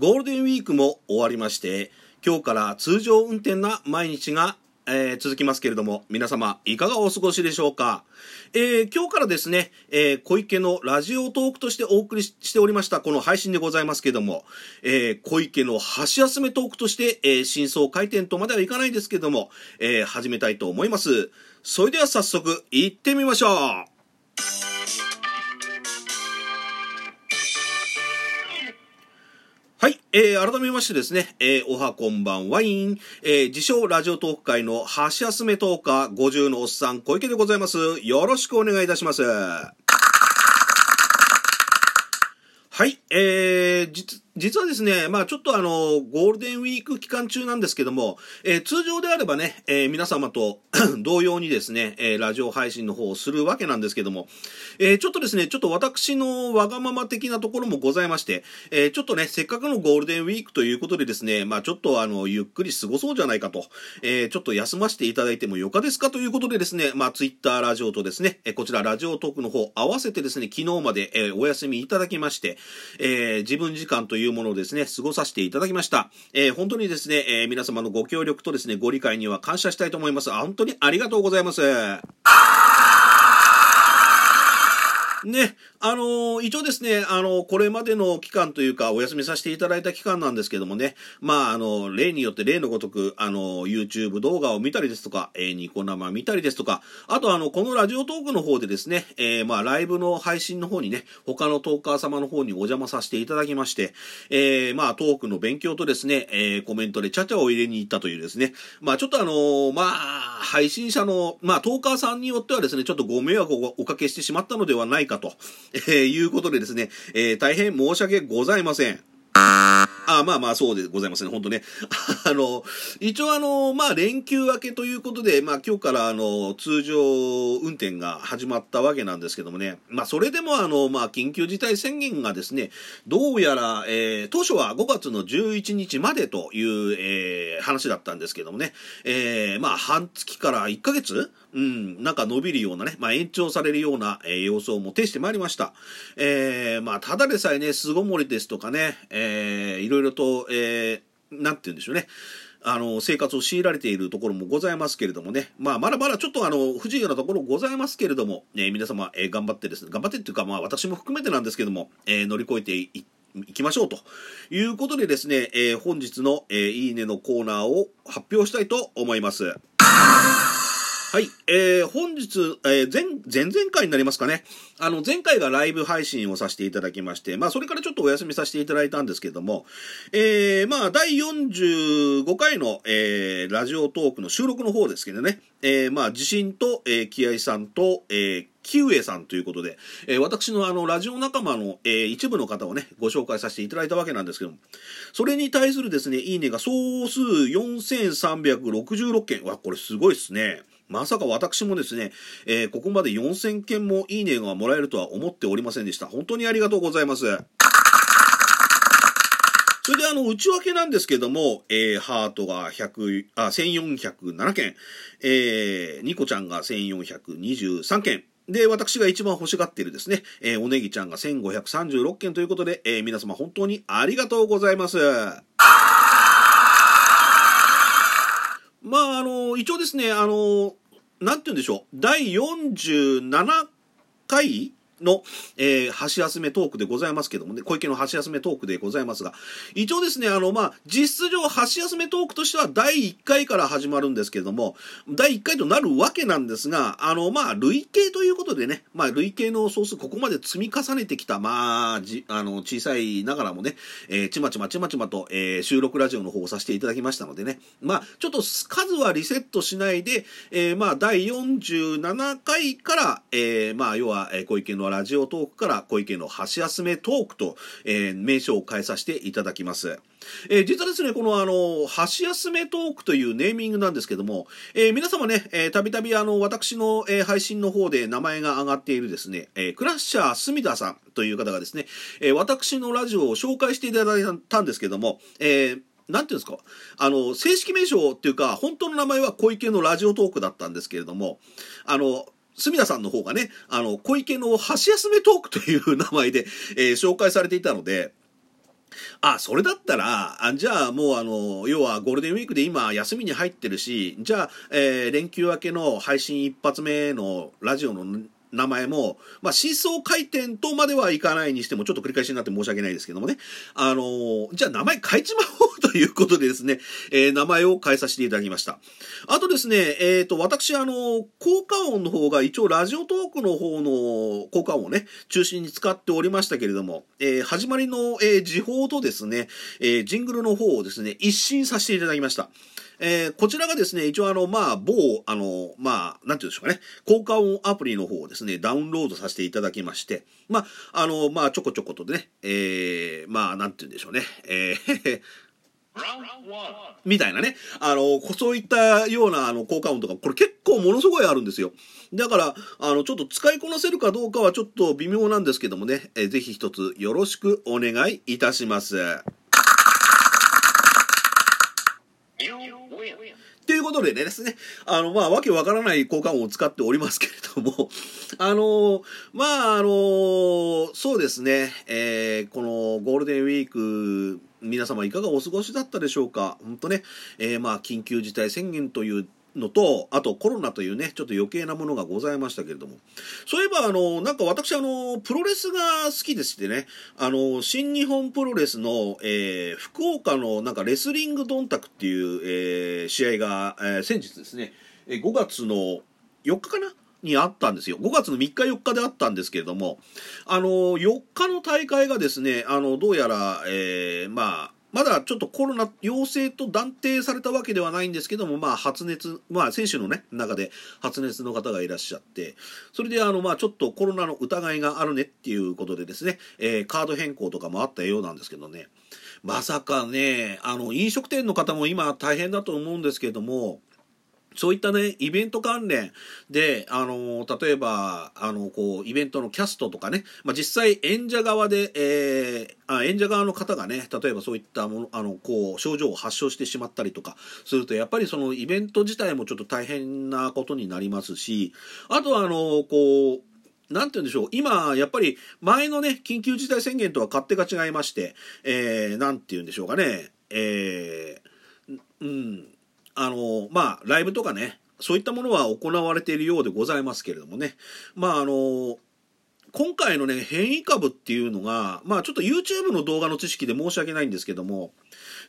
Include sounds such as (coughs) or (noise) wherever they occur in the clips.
ゴールデンウィークも終わりまして、今日から通常運転な毎日が、えー、続きますけれども、皆様いかがお過ごしでしょうか？えー、今日からですね、えー、小池のラジオトークとしてお送りしておりましたこの配信でございますけれども、え小池の箸休めトークとして、え真相回転とまではいかないですけれども、え始めたいと思います。それでは早速行ってみましょう。えー、改めましてですね、えー、おはこんばんワイン、えー、自称ラジオトーク会の橋休めトーカー50のおっさん小池でございます。よろしくお願いいたします。はい、えー、実、実はですね、まあちょっとあの、ゴールデンウィーク期間中なんですけども、えー、通常であればね、えー、皆様と (coughs) 同様にですね、えー、ラジオ配信の方をするわけなんですけども、えちょっとですね、ちょっと私のわがまま的なところもございまして、えちょっとね、せっかくのゴールデンウィークということでですね、まあちょっとあの、ゆっくり過ごそうじゃないかと、えちょっと休ませていただいてもよかですかということでですね、まあツイッターラジオとですね、えこちらラジオトークの方合わせてですね、昨日まで、えお休みいただきまして、え自分時間というものをですね、過ごさせていただきました。えー、本当にですね、えー、皆様のご協力とですね、ご理解には感謝したいと思います。本当にありがとうございます。ね、あの、一応ですね、あの、これまでの期間というか、お休みさせていただいた期間なんですけどもね、まあ、あの、例によって例のごとく、あの、YouTube 動画を見たりですとか、えー、ニコ生見たりですとか、あとあの、このラジオトークの方でですね、えー、まあ、ライブの配信の方にね、他のトーカー様の方にお邪魔させていただきまして、えー、まあ、トークの勉強とですね、えー、コメントでちゃちゃを入れに行ったというですね、まあ、ちょっとあの、まあ、配信者の、まあ、トーカーさんによってはですね、ちょっとご迷惑をおかけしてしまったのではないかと、えー、いうことでですね、えー、大変申し訳ございません。あまあまあそうでございますね。本当ね。(laughs) あの、一応あの、まあ連休明けということで、まあ今日からあの、通常運転が始まったわけなんですけどもね。まあそれでもあの、まあ緊急事態宣言がですね、どうやら、えー、当初は5月の11日までという、えー、話だったんですけどもね。えー、まあ半月から1ヶ月？うん、なんか伸びるようなね、まあ延長されるような、えー、様相も呈してまいりました。えー、まあただでさえね、巣ごもりですとかね、えー、いろいろと、えー、なんて言うんでしょうね。あの、生活を強いられているところもございますけれどもね。まあ、まだまだちょっとあの、不自由なところございますけれども、ね、皆様、えー、頑張ってですね、頑張ってっていうか、まあ、私も含めてなんですけども、えー、乗り越えていきましょうということでですね、えー、本日の、え、いいねのコーナーを発表したいと思います。はい。えー、本日、えー、前、前々回になりますかね。あの、前回がライブ配信をさせていただきまして、まあ、それからちょっとお休みさせていただいたんですけども、えー、まあ、第45回の、えー、ラジオトークの収録の方ですけどね、えー、まあ、地震と、えー、気合さんと、えー、キウエさんということで、えー、私のあの、ラジオ仲間の、えー、一部の方をね、ご紹介させていただいたわけなんですけども、それに対するですね、いいねが総数4366件。わ、これすごいっすね。まさか私もですね、えー、ここまで4000件もいいねがもらえるとは思っておりませんでした。本当にありがとうございます。それであの、内訳なんですけども、えー、ハートが100、あ、1407件、えー、ニコちゃんが1423件、で、私が一番欲しがっているですね、えー、おねぎちゃんが1536件ということで、えー、皆様本当にありがとうございます。まあ、あの、一応ですね、あの、なんて言うんでしょう、第47回？の、えー、箸休めトークでございますけどもね、小池の箸休めトークでございますが、一応ですね、あの、まあ、実質上箸休めトークとしては第1回から始まるんですけども、第1回となるわけなんですが、あの、まあ、累計ということでね、まあ、累計の総数ここまで積み重ねてきた、まあ、じ、あの、小さいながらもね、えー、ちまちまちまちまと、えー、収録ラジオの方をさせていただきましたのでね、まあ、ちょっと数はリセットしないで、えー、まあ、第47回から、えー、まあ、要は、小池のラジオトークから小池の箸休めトークと、えー、名称を変えさせていただきます。えー、実はですね、このあの、箸休めトークというネーミングなんですけども、えー、皆様ね、えー、たびたびあの、私の、えー、配信の方で名前が上がっているですね、えー、クラッシャー隅田さんという方がですね、えー、私のラジオを紹介していただいたんですけども、えー、なんていうんですか？あの、正式名称っていうか、本当の名前は小池のラジオトークだったんですけれども、あの、隅田さんの方がね、あの、小池の箸休めトークという名前で、えー、紹介されていたので、あ、それだったら、あじゃあもうあの、要はゴールデンウィークで今休みに入ってるし、じゃあ、えー、連休明けの配信一発目のラジオの名前も、まあ、真相回転とまではいかないにしても、ちょっと繰り返しになって申し訳ないですけどもね。あのー、じゃあ名前変えちまおうということでですね、えー、名前を変えさせていただきました。あとですね、えっ、ー、と、私、あの、効果音の方が一応ラジオトークの方の効果音をね、中心に使っておりましたけれども、えー、始まりの、えー、時報とですね、えー、ジングルの方をですね、一新させていただきました。えー、こちらがですね、一応あの、まあ、某、あの、まあ、なんていうんでしょうかね、効果音アプリの方をですね、ダウンロードさせていただきまして、まあ、あの、まあ、ちょこちょことでね、えー、まあ、なんていうんでしょうね、えーみたいなね。あの、そういったようなあの効果音とか、これ結構ものすごいあるんですよ。だから、あの、ちょっと使いこなせるかどうかはちょっと微妙なんですけどもね、えー、ぜひ一つよろしくお願いいたします。ということでねですね、あの、まあ、わけわからない効果音を使っておりますけれども、(laughs) あの、まあ、あの、そうですね、えー、このゴールデンウィーク、皆様いかがお過ごしだったでしょうか？本当ね、えー、まあ、緊急事態宣言というのと、あとコロナというね、ちょっと余計なものがございましたけれども。そういえば、あの、なんか私、あの、プロレスが好きでしてね、あの、新日本プロレスの、えー、福岡のなんかレスリングドンタクっていう、えー、試合が、えー、先日ですね、5月の4日かな？にあったんですよ。5月の3日4日であったんですけれども、あの、4日の大会がですね、あの、どうやら、えー、まあ、まだちょっとコロナ陽性と断定されたわけではないんですけども、まあ発熱、まあ選手のね、中で発熱の方がいらっしゃって、それであの、まあちょっとコロナの疑いがあるねっていうことでですね、えー、カード変更とかもあったようなんですけどね、まさかね、あの、飲食店の方も今大変だと思うんですけども、そういったね、イベント関連で、あの、例えば、あの、こう、イベントのキャストとかね、まあ、実際演者側で、えー、あ演者側の方がね、例えばそういったもの、あの、こう、症状を発症してしまったりとかすると、やっぱりそのイベント自体もちょっと大変なことになりますし、あとは、あの、こう、なんて言うんでしょう。今、やっぱり前のね、緊急事態宣言とは勝手が違いまして、えー、なんて言うんでしょうかね。えー、うん。あの、まあ、ライブとかね、そういったものは行われているようでございますけれどもね。まあ、あの、今回のね、変異株っていうのが、まあちょっと YouTube の動画の知識で申し訳ないんですけども、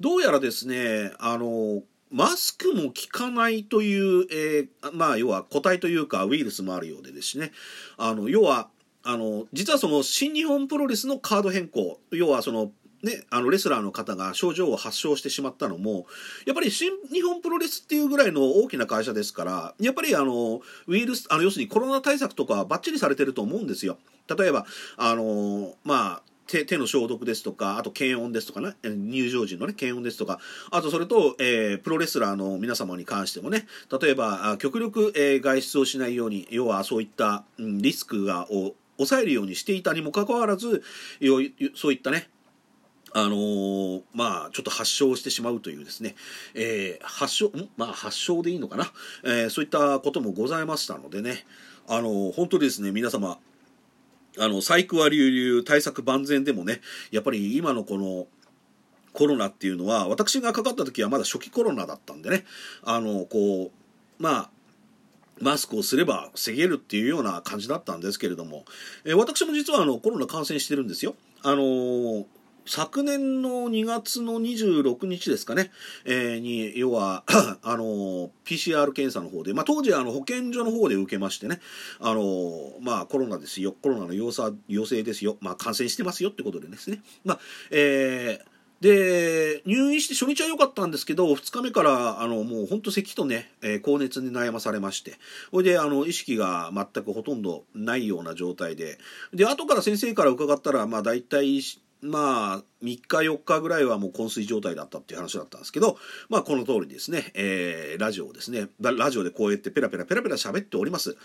どうやらですね、あの、マスクも効かないという、えー、まあ要は個体というかウイルスもあるようでですね、あの、要は、あの、実はその新日本プロレスのカード変更、要はそのね、あのレスラーの方が症状を発症してしまったのもやっぱり新日本プロレスっていうぐらいの大きな会社ですからやっぱりあのウイルスあの要するにコロナ対策とかはバッチリされてると思うんですよ。例えばあのまあ手手の消毒ですとか、あと検温ですとかね、入場時のね、検温ですとか、あとそれと、えー、プロレスラーの皆様に関してもね、例えば、極力、えー、外出をしないように、要はそういった、うん、リスクがを抑えるようにしていたにもかかわらず、そういったね、あのー、まあ、ちょっと発症してしまうというですね、えー、発症、ん？まあ、発症でいいのかな、えー、そういったこともございましたのでね、あのー、本当にですね、皆様、あの、細工は流々、対策万全でもね、やっぱり今のこの、コロナっていうのは、私がかかった時はまだ初期コロナだったんでね、あの、こう、まあ、マスクをすれば防げるっていうような感じだったんですけれども、えー、私も実はあのコロナ感染してるんですよ。あのー、昨年の2月の26日ですかね、えー、に、要は、(coughs) あの、PCR 検査の方で、まあ、当時あの保健所の方で受けましてね、あの、まあ、コロナですよ、コロナの陽陽性ですよ、まあ、感染してますよ。ってことでですね、まあ、えー、で、入院して初日は良かったんですけど、2日目から、あの、もう本当咳とね、えー、高熱に悩まされまして、それで、あの、意識が全くほとんどないような状態で、で、後から先生から伺ったら、まあ大体、まあ、3日4日ぐらいはもう昏睡状態だったっていう話だったんですけど、まあこの通りですね、えー、ラジオをですね、ラジオでこうやってペラペラペラペラ喋っております。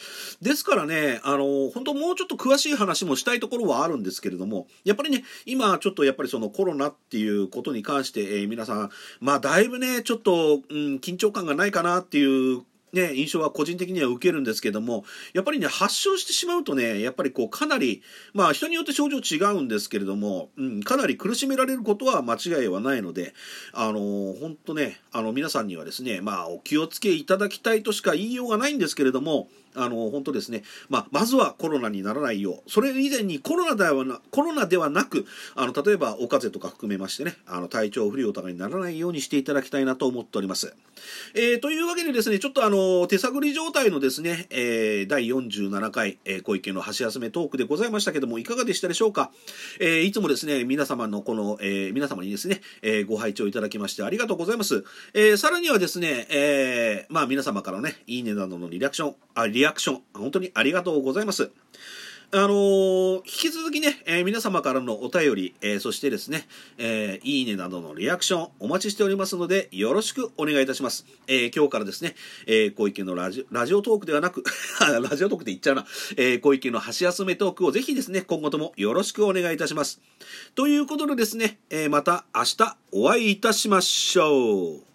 ですからね、あの、本当もうちょっと詳しい話もしたいところはあるんですけれども、やっぱりね、今ちょっとやっぱりそのコロナっていうことに関して、えー、皆さん、まあだいぶね、ちょっと、うん、緊張感がないかなっていうね、印象は個人的には受けるんですけども、やっぱりね、発症してしまうとね、やっぱりこう、かなり、まあ人によって症状違うんですけれども、うん、かなり苦しめられることは間違いはないので、あのー、本当ね、あの、皆さんにはですね、まあお気をつけいただきたいとしか言いようがないんですけれども、あの、本当ですね。まあ、まずはコロナにならないよう。それ以前にコロナではな、コロナではなく、あの、例えばお風邪とか含めましてね、あの、体調不良とかにならないようにしていただきたいなと思っております。えー、というわけでですね、ちょっとあの、手探り状態のですね、えー、第47回、えー、小池の橋休めトークでございましたけども、いかがでしたでしょうか？えー、いつもですね、皆様のこの、えー、皆様にですね、えー、ご拝聴いただきましてありがとうございます。えー、さらにはですね、えー、まあ皆様からね、いいねなどのリアクション、あ、リアクション、本当にありがとうございます。あのー、引き続きね、えー、皆様からのお便り、えー、そしてですね、えいいねなどのリアクションお待ちしておりますので、よろしくお願いいたします。え今日からですね、え小池のラジラジオトークではなく、(laughs) ラジオトークって言っちゃうな、え小池の箸休めトークをぜひですね、今後ともよろしくお願いいたします。ということでですね、えまた明日お会いいたしましょう。